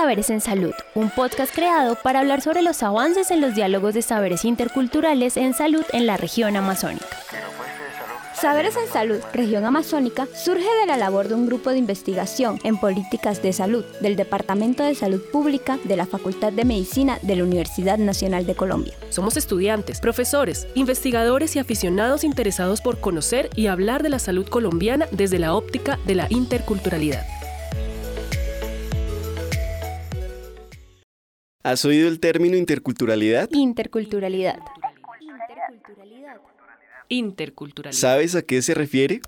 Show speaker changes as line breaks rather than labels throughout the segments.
Saberes en Salud, un podcast creado para hablar sobre los avances en los diálogos de saberes interculturales en salud en la región amazónica.
Saberes en Salud, región amazónica, surge de la labor de un grupo de investigación en políticas de salud del Departamento de Salud Pública de la Facultad de Medicina de la Universidad Nacional de Colombia.
Somos estudiantes, profesores, investigadores y aficionados interesados por conocer y hablar de la salud colombiana desde la óptica de la interculturalidad.
¿Has oído el término interculturalidad?
Interculturalidad.
Interculturalidad.
¿Sabes a qué se refiere?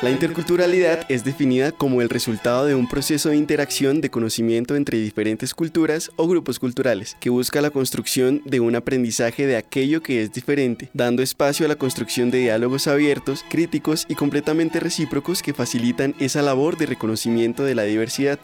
La interculturalidad es definida como el resultado de un proceso de interacción de conocimiento entre diferentes culturas o grupos culturales, que busca la construcción de un aprendizaje de aquello que es diferente, dando espacio a la construcción de diálogos abiertos, críticos y completamente recíprocos que facilitan esa labor de reconocimiento de la diversidad.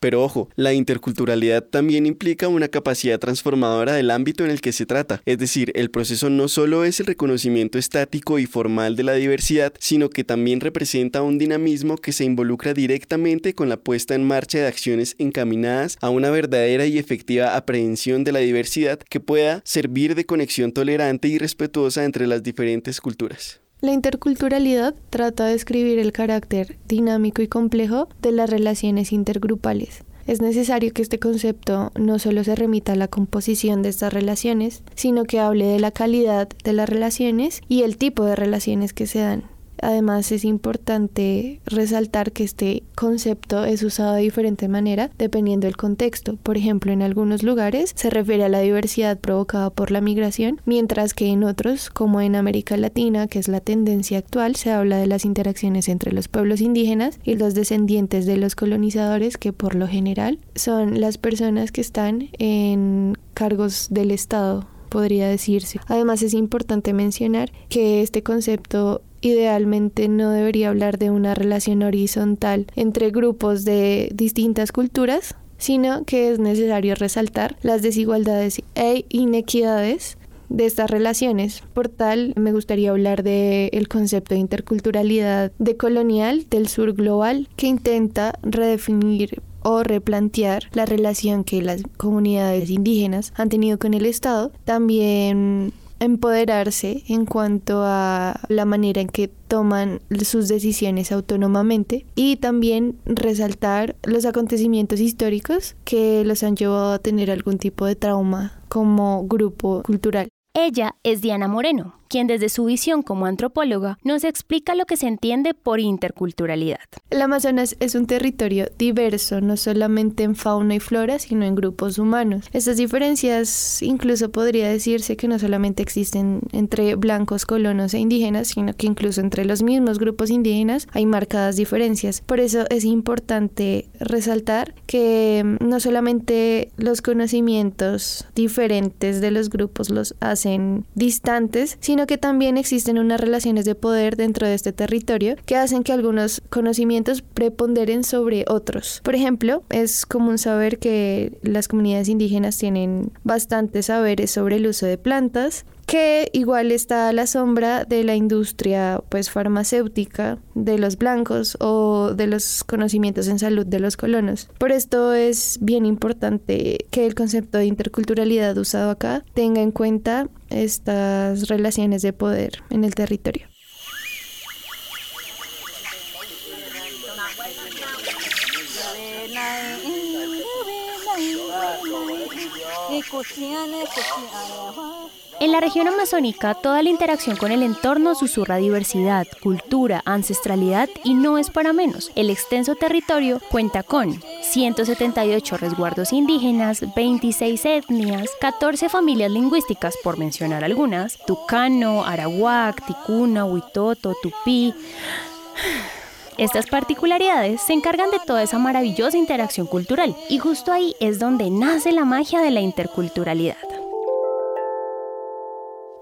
Pero ojo, la interculturalidad también implica una capacidad transformadora del ámbito en el que se trata, es decir, el proceso no solo es el reconocimiento estático y formal de la diversidad, sino que también representa un dinamismo que se involucra directamente con la puesta en marcha de acciones encaminadas a una verdadera y efectiva aprehensión de la diversidad que pueda servir de conexión tolerante y respetuosa entre las diferentes culturas.
La interculturalidad trata de describir el carácter dinámico y complejo de las relaciones intergrupales. Es necesario que este concepto no solo se remita a la composición de estas relaciones, sino que hable de la calidad de las relaciones y el tipo de relaciones que se dan. Además es importante resaltar que este concepto es usado de diferente manera dependiendo del contexto. Por ejemplo, en algunos lugares se refiere a la diversidad provocada por la migración, mientras que en otros, como en América Latina, que es la tendencia actual, se habla de las interacciones entre los pueblos indígenas y los descendientes de los colonizadores, que por lo general son las personas que están en cargos del Estado podría decirse. Además es importante mencionar que este concepto idealmente no debería hablar de una relación horizontal entre grupos de distintas culturas, sino que es necesario resaltar las desigualdades e inequidades de estas relaciones. Por tal, me gustaría hablar del concepto de interculturalidad decolonial del sur global que intenta redefinir o replantear la relación que las comunidades indígenas han tenido con el Estado. También empoderarse en cuanto a la manera en que toman sus decisiones autónomamente y también resaltar los acontecimientos históricos que los han llevado a tener algún tipo de trauma como grupo cultural.
Ella es Diana Moreno, quien desde su visión como antropóloga nos explica lo que se entiende por interculturalidad.
El Amazonas es un territorio diverso, no solamente en fauna y flora, sino en grupos humanos. Estas diferencias incluso podría decirse que no solamente existen entre blancos, colonos e indígenas, sino que incluso entre los mismos grupos indígenas hay marcadas diferencias. Por eso es importante resaltar que mm, no solamente los conocimientos diferentes de los grupos los hacen distantes, sino que también existen unas relaciones de poder dentro de este territorio que hacen que algunos conocimientos preponderen sobre otros. Por ejemplo, es común saber que las comunidades indígenas tienen bastantes saberes sobre el uso de plantas, que igual está a la sombra de la industria pues farmacéutica de los blancos o de los conocimientos en salud de los colonos. Por esto es bien importante que el concepto de interculturalidad usado acá tenga en cuenta estas relaciones de poder en el territorio.
En la región amazónica, toda la interacción con el entorno susurra diversidad, cultura, ancestralidad y no es para menos. El extenso territorio cuenta con 178 resguardos indígenas, 26 etnias, 14 familias lingüísticas, por mencionar algunas, tucano, arawak, ticuna, huitoto, tupí Estas particularidades se encargan de toda esa maravillosa interacción cultural y justo ahí es donde nace la magia de la interculturalidad.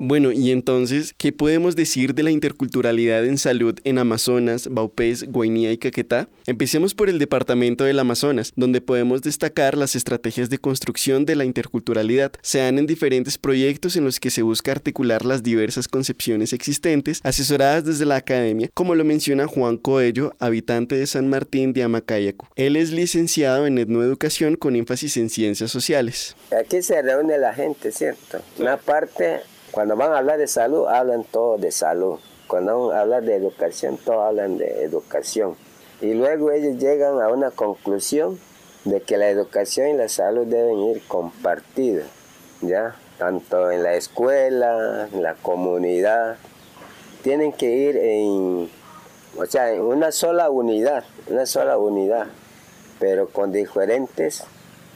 Bueno, y entonces, ¿qué podemos decir de la interculturalidad en salud en Amazonas, Baupés, Guainía y Caquetá? Empecemos por el departamento del Amazonas, donde podemos destacar las estrategias de construcción de la interculturalidad. Se dan en diferentes proyectos en los que se busca articular las diversas concepciones existentes, asesoradas desde la academia, como lo menciona Juan Coello, habitante de San Martín de Amacayacu. Él es licenciado en etnoeducación con énfasis en ciencias sociales.
Aquí se reúne la gente, ¿cierto? Una parte cuando van a hablar de salud, hablan todo de salud. Cuando van a hablar de educación, todos hablan de educación. Y luego ellos llegan a una conclusión de que la educación y la salud deben ir compartidas, ¿ya? Tanto en la escuela, en la comunidad. Tienen que ir en, o sea, en una sola unidad, una sola unidad, pero con diferentes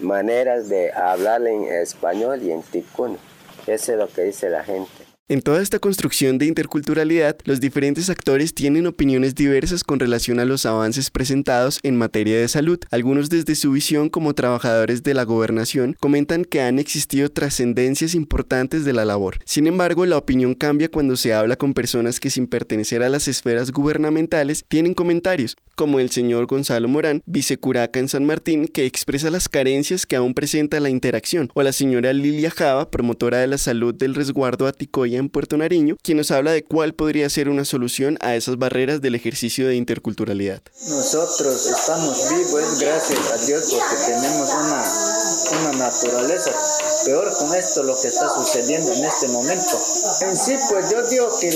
maneras de hablar en español y en ticuno. Eso es lo que dice la gente.
En toda esta construcción de interculturalidad, los diferentes actores tienen opiniones diversas con relación a los avances presentados en materia de salud. Algunos desde su visión como trabajadores de la gobernación comentan que han existido trascendencias importantes de la labor. Sin embargo, la opinión cambia cuando se habla con personas que sin pertenecer a las esferas gubernamentales tienen comentarios, como el señor Gonzalo Morán, vicecuraca en San Martín, que expresa las carencias que aún presenta la interacción, o la señora Lilia Java, promotora de la salud del resguardo Aticoya Puerto Nariño, quien nos habla de cuál podría ser una solución a esas barreras del ejercicio de interculturalidad.
Nosotros estamos vivos gracias a Dios porque tenemos una, una naturaleza. Peor con esto lo que está sucediendo en este momento. En sí, pues yo digo que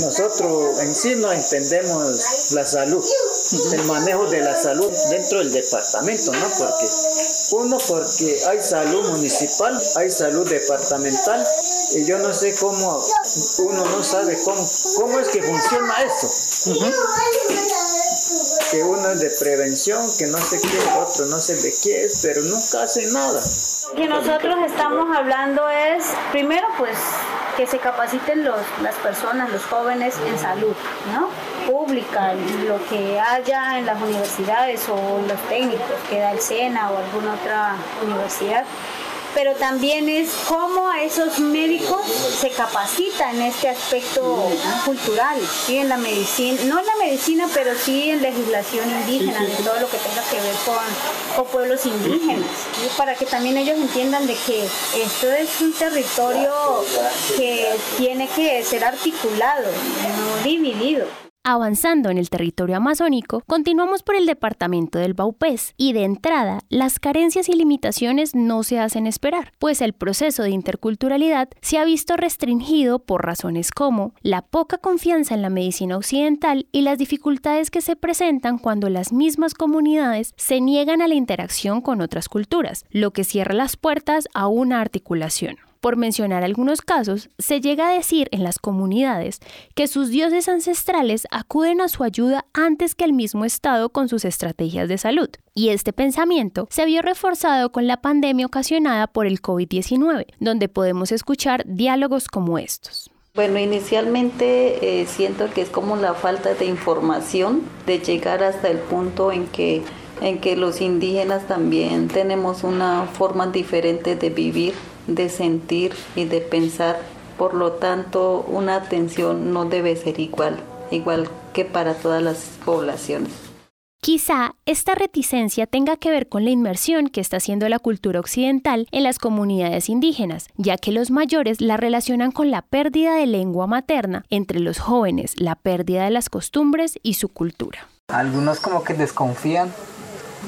nosotros en sí no entendemos la salud, el manejo de la salud dentro del departamento, ¿no? Porque uno, porque hay salud municipal, hay salud departamental y yo no sé cómo, uno no sabe cómo, cómo es que funciona eso. Que uno es de prevención, que no sé qué, otro no sé de qué es, pero nunca hace nada.
Que nosotros estamos hablando es, primero pues, que se capaciten los, las personas, los jóvenes en salud, ¿no? Pública, lo que haya en las universidades o los técnicos que da el SENA o alguna otra universidad pero también es cómo a esos médicos se capacita en este aspecto cultural, ¿sí? en la medicina, no en la medicina, pero sí en legislación indígena, en todo lo que tenga que ver con, pueblos indígenas, para que también ellos entiendan de que esto es un territorio que tiene que ser articulado, no dividido.
Avanzando en el territorio amazónico, continuamos por el departamento del Baupés y de entrada, las carencias y limitaciones no se hacen esperar, pues el proceso de interculturalidad se ha visto restringido por razones como la poca confianza en la medicina occidental y las dificultades que se presentan cuando las mismas comunidades se niegan a la interacción con otras culturas, lo que cierra las puertas a una articulación. Por mencionar algunos casos, se llega a decir en las comunidades que sus dioses ancestrales acuden a su ayuda antes que el mismo Estado con sus estrategias de salud. Y este pensamiento se vio reforzado con la pandemia ocasionada por el COVID-19, donde podemos escuchar diálogos como estos.
Bueno, inicialmente eh, siento que es como la falta de información, de llegar hasta el punto en que en que los indígenas también tenemos una forma diferente de vivir, de sentir y de pensar. Por lo tanto, una atención no debe ser igual, igual que para todas las poblaciones.
Quizá esta reticencia tenga que ver con la inmersión que está haciendo la cultura occidental en las comunidades indígenas, ya que los mayores la relacionan con la pérdida de lengua materna, entre los jóvenes la pérdida de las costumbres y su cultura.
Algunos como que desconfían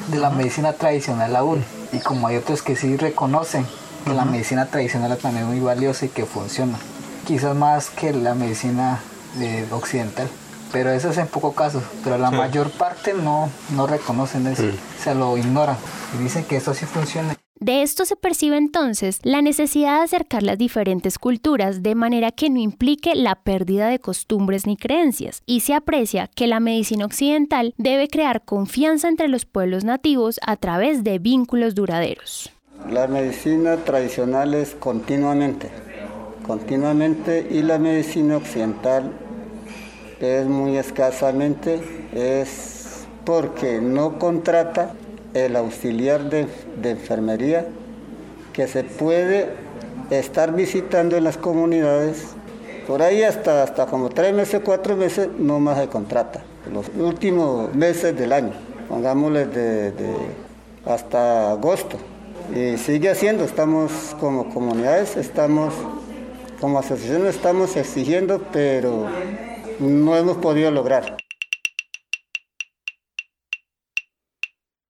de la medicina tradicional aún y como hay otros que sí reconocen que la medicina tradicional también es muy valiosa y que funciona. Quizás más que la medicina eh, occidental. Pero eso es en pocos casos. Pero la mayor parte no, no reconocen eso. Se lo ignoran. Y dicen que eso sí funciona.
De esto se percibe entonces la necesidad de acercar las diferentes culturas de manera que no implique la pérdida de costumbres ni creencias, y se aprecia que la medicina occidental debe crear confianza entre los pueblos nativos a través de vínculos duraderos.
La medicina tradicional es continuamente, continuamente y la medicina occidental es muy escasamente, es porque no contrata el auxiliar de, enfermería que se puede estar visitando en las comunidades por ahí hasta, hasta como tres meses, cuatro meses, no más se contrata. Los últimos meses del año, pongámosle de, hasta agosto. Sigue haciendo, estamos como comunidades, estamos como asociaciones, estamos exigiendo, pero no hemos podido lograr.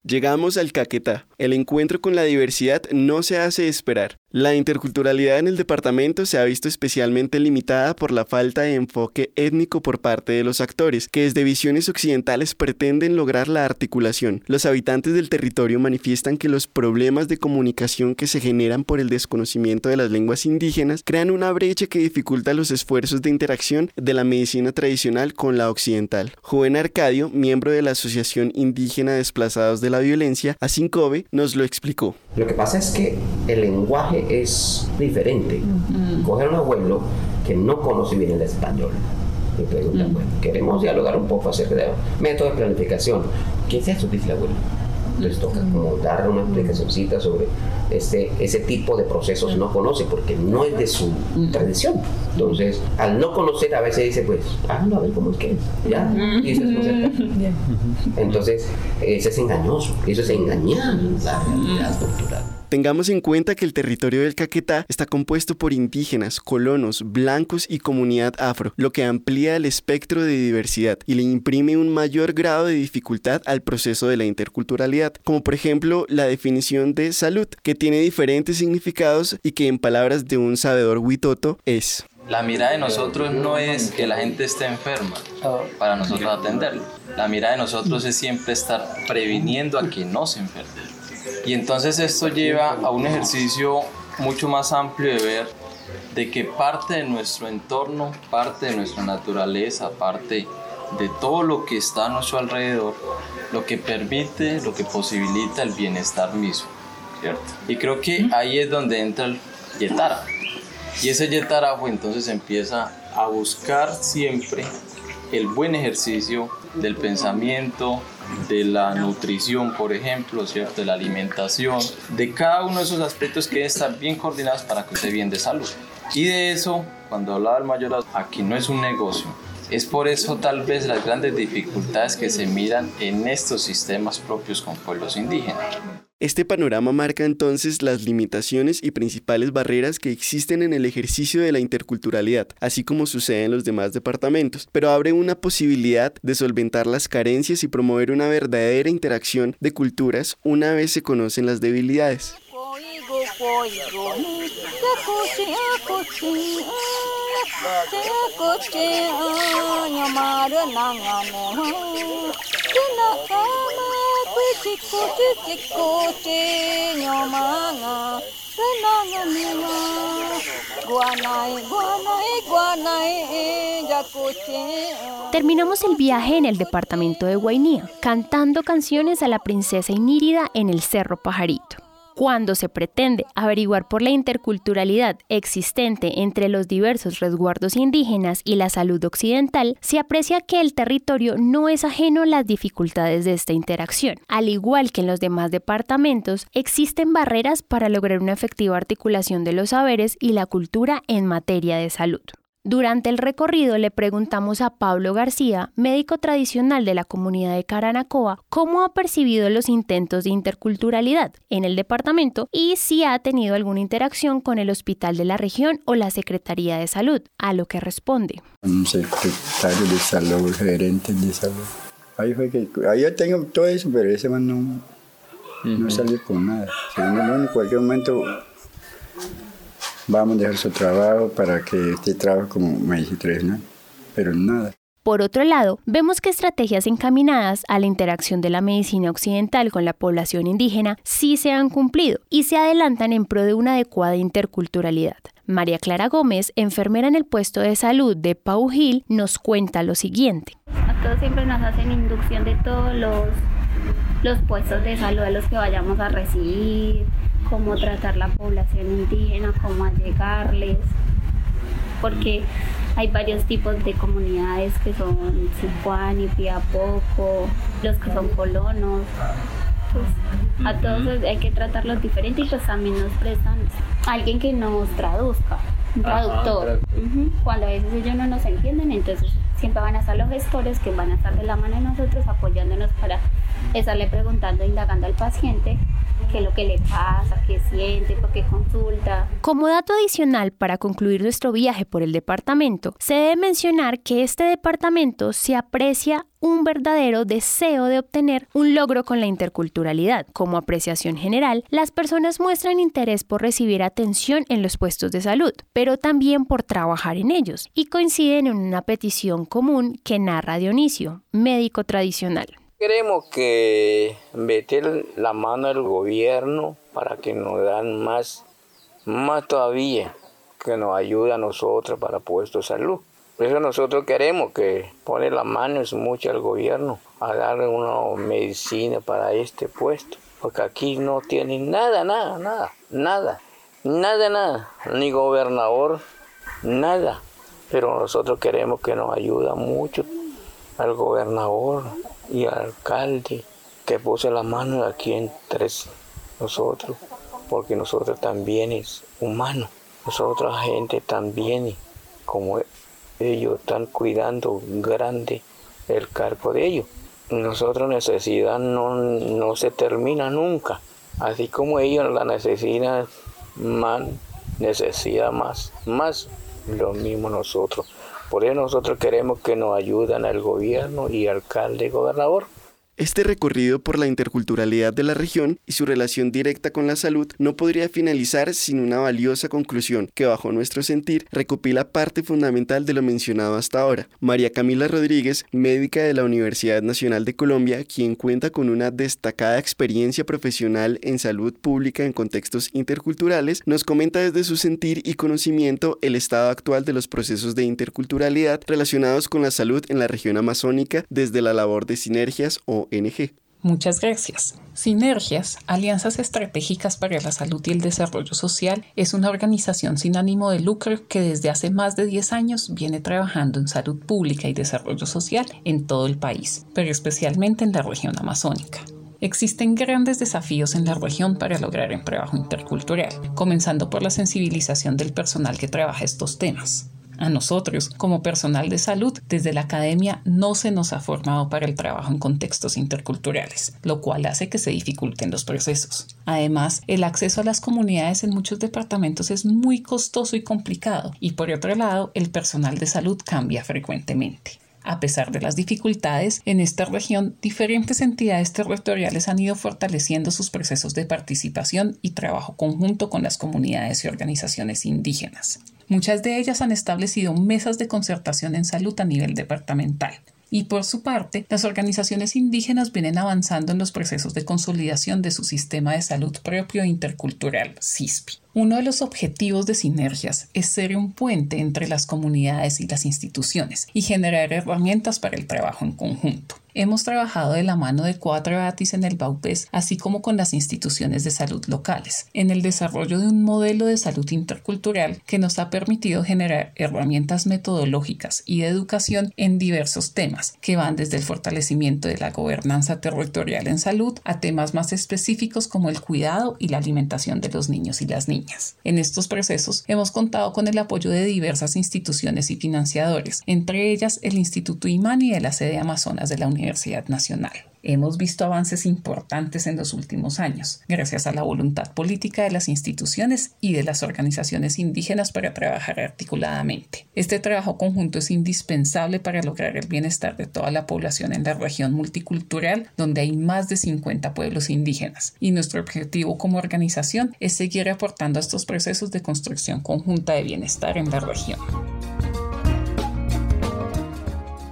Llegamos al Caquetá. El encuentro con la diversidad no se hace esperar. La interculturalidad en el departamento se ha visto especialmente limitada por la falta de enfoque étnico por parte de los actores, que desde visiones occidentales pretenden lograr la articulación. Los habitantes del territorio manifiestan que los problemas de comunicación que se generan por el desconocimiento de las lenguas indígenas crean una brecha que dificulta los esfuerzos de interacción de la medicina tradicional con la occidental. Joven Arcadio, miembro de la Asociación Indígena Desplazados de la Violencia, Asincobe, nos lo explicó.
Lo que pasa es que el lenguaje es diferente. Coger a un abuelo que no conoce bien el español y pregunta, bueno, queremos dialogar un poco acerca de método de planificación. ¿Qué es eso? Dice el abuelo. Les toca como darle una explicacióncita sobre este, ese tipo de procesos no conoce porque no es de su tradición. Entonces, al no conocer, a veces dice, pues, ah, no, a ver cómo es que es. Ya, y eso es Entonces, eso es engañoso, eso es engañar la realidad cultural.
Tengamos en cuenta que el territorio del Caquetá está compuesto por indígenas, colonos, blancos y comunidad afro, lo que amplía el espectro de diversidad y le imprime un mayor grado de dificultad al proceso de la interculturalidad, como por ejemplo la definición de salud, que tiene diferentes significados y que en palabras de un sabedor huitoto es
la mirada de nosotros no es que la gente esté enferma para nosotros atenderlo. La mirada de nosotros es siempre estar previniendo a que no se enferme. Y entonces esto lleva a un ejercicio mucho más amplio de ver de que parte de nuestro entorno, parte de nuestra naturaleza, parte de todo lo que está a nuestro alrededor, lo que permite, lo que posibilita el bienestar mismo, ¿cierto? Y creo que ahí es donde entra el yetara. Y ese yetarajo entonces empieza a buscar siempre el buen ejercicio del pensamiento, de la nutrición, por ejemplo, ¿cierto? de la alimentación, de cada uno de esos aspectos que estar bien coordinados para que esté bien de salud. Y de eso, cuando hablaba el mayor, aquí no es un negocio. Es por eso tal vez las grandes dificultades que se miran en estos sistemas propios con pueblos indígenas.
Este panorama marca entonces las limitaciones y principales barreras que existen en el ejercicio de la interculturalidad, así como sucede en los demás departamentos, pero abre una posibilidad de solventar las carencias y promover una verdadera interacción de culturas una vez se conocen las debilidades.
Terminamos el viaje en el departamento de Guainía, cantando canciones a la princesa Inírida en el Cerro Pajarito. Cuando se pretende averiguar por la interculturalidad existente entre los diversos resguardos indígenas y la salud occidental, se aprecia que el territorio no es ajeno a las dificultades de esta interacción. Al igual que en los demás departamentos, existen barreras para lograr una efectiva articulación de los saberes y la cultura en materia de salud. Durante el recorrido le preguntamos a Pablo García, médico tradicional de la comunidad de Caranacoa, cómo ha percibido los intentos de interculturalidad en el departamento y si ha tenido alguna interacción con el hospital de la región o la Secretaría de Salud, a lo que responde.
Un secretario de salud, gerente de salud. Ahí fue que, ahí yo tengo todo eso, pero ese man no, no salió con nada. en cualquier momento vamos a dejar su trabajo para que este trabajo como medicina tradicional, pero nada.
Por otro lado, vemos que estrategias encaminadas a la interacción de la medicina occidental con la población indígena sí se han cumplido y se adelantan en pro de una adecuada interculturalidad. María Clara Gómez, enfermera en el puesto de salud de Pau Gil, nos cuenta lo siguiente.
A todos siempre nos hacen inducción de todos los, los puestos de salud a los que vayamos a recibir, cómo tratar la población indígena, cómo allegarles, porque Hay varios tipos de comunidades que son Sipuani, Piapoco, los que son colonos. Pues, a todos hay que tratarlos diferente y pues también nos prestan alguien que nos traduzca, un traductor. Cuando a veces ellos no nos entienden, entonces siempre van a estar los gestores que van a estar de la mano de nosotros apoyándonos para estarle preguntando, indagando al paciente qué es lo que le pasa, qué siente, por qué consulta.
Como dato adicional para concluir nuestro viaje por el departamento, se debe mencionar que este departamento se aprecia un verdadero deseo de obtener un logro con la interculturalidad. Como apreciación general, las personas muestran interés por recibir atención en los puestos de salud, pero también por trabajar en ellos, y coinciden en una petición común que narra Dionisio, médico tradicional.
Queremos que meter la mano al gobierno para que nos dan más, más todavía, que nos ayude a nosotros para puestos de salud. Por eso nosotros queremos que pone la mano mucho al gobierno a darle una medicina para este puesto, porque aquí no tienen nada, nada, nada, nada, nada, nada, ni gobernador, nada. Pero nosotros queremos que nos ayude mucho al gobernador, y alcalde que puse la mano aquí entre nosotros, porque nosotros también es humano, nosotros gente también, como ellos están cuidando grande el cargo de ellos. Nosotros necesidad no, no se termina nunca, así como ellos la necesidad más, necesidad más, más lo mismo nosotros. Por eso nosotros queremos que nos ayuden al gobierno y alcalde y gobernador.
Este recorrido por la interculturalidad de la región y su relación directa con la salud no podría finalizar sin una valiosa conclusión que bajo nuestro sentir recopila parte fundamental de lo mencionado hasta ahora. María Camila Rodríguez, médica de la Universidad Nacional de Colombia, quien cuenta con una destacada experiencia profesional en salud pública en contextos interculturales, nos comenta desde su sentir y conocimiento el estado actual de los procesos de interculturalidad relacionados con la salud en la región amazónica desde la labor de sinergias o
Muchas gracias. Sinergias, Alianzas Estratégicas para la Salud y el Desarrollo Social, es una organización sin ánimo de lucro que desde hace más de 10 años viene trabajando en salud pública y desarrollo social en todo el país, pero especialmente en la región amazónica. Existen grandes desafíos en la región para lograr un trabajo intercultural, comenzando por la sensibilización del personal que trabaja estos temas. A nosotros, como personal de salud, desde la academia no se nos ha formado para el trabajo en contextos interculturales, lo cual hace que se dificulten los procesos. Además, el acceso a las comunidades en muchos departamentos es muy costoso y complicado, y por otro lado, el personal de salud cambia frecuentemente. A pesar de las dificultades, en esta región diferentes entidades territoriales han ido fortaleciendo sus procesos de participación y trabajo conjunto con las comunidades y organizaciones indígenas. Muchas de ellas han establecido mesas de concertación en salud a nivel departamental. Y por su parte, las organizaciones indígenas vienen avanzando en los procesos de consolidación de su sistema de salud propio e intercultural, CISPI. Uno de los objetivos de Sinergias es ser un puente entre las comunidades y las instituciones y generar herramientas para el trabajo en conjunto. Hemos trabajado de la mano de cuatro ATIS en el Baupés, así como con las instituciones de salud locales, en el desarrollo de un modelo de salud intercultural que nos ha permitido generar herramientas metodológicas y de educación en diversos temas, que van desde el fortalecimiento de la gobernanza territorial en salud a temas más específicos como el cuidado y la alimentación de los niños y las niñas. En estos procesos hemos contado con el apoyo de diversas instituciones y financiadores, entre ellas el Instituto Imani de la sede Amazonas de la Universidad Nacional. Hemos visto avances importantes en los últimos años, gracias a la voluntad política de las instituciones y de las organizaciones indígenas para trabajar articuladamente. Este trabajo conjunto es indispensable para lograr el bienestar de toda la población en la región multicultural, donde hay más de 50 pueblos indígenas, y nuestro objetivo como organización es seguir aportando a estos procesos de construcción conjunta de bienestar en la región.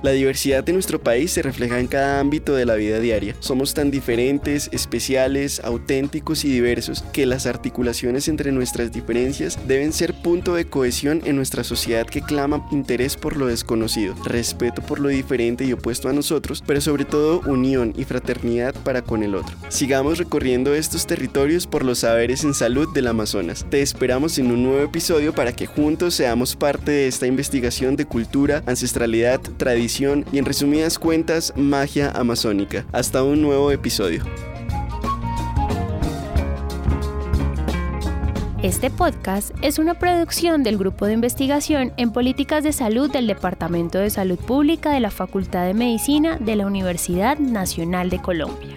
La diversidad de nuestro país se refleja en cada ámbito de la vida diaria. Somos tan diferentes, especiales, auténticos y diversos que las articulaciones entre nuestras diferencias deben ser punto de cohesión en nuestra sociedad que clama interés por lo desconocido, respeto por lo diferente y opuesto a nosotros, pero sobre todo unión y fraternidad para con el otro. Sigamos recorriendo estos territorios por los saberes en salud del Amazonas. Te esperamos en un nuevo episodio para que juntos seamos parte de esta investigación de cultura, ancestralidad, tradición y en resumidas cuentas, magia amazónica. Hasta un nuevo episodio.
Este podcast es una producción del Grupo de Investigación en Políticas de Salud del Departamento de Salud Pública de la Facultad de Medicina de la Universidad Nacional de Colombia.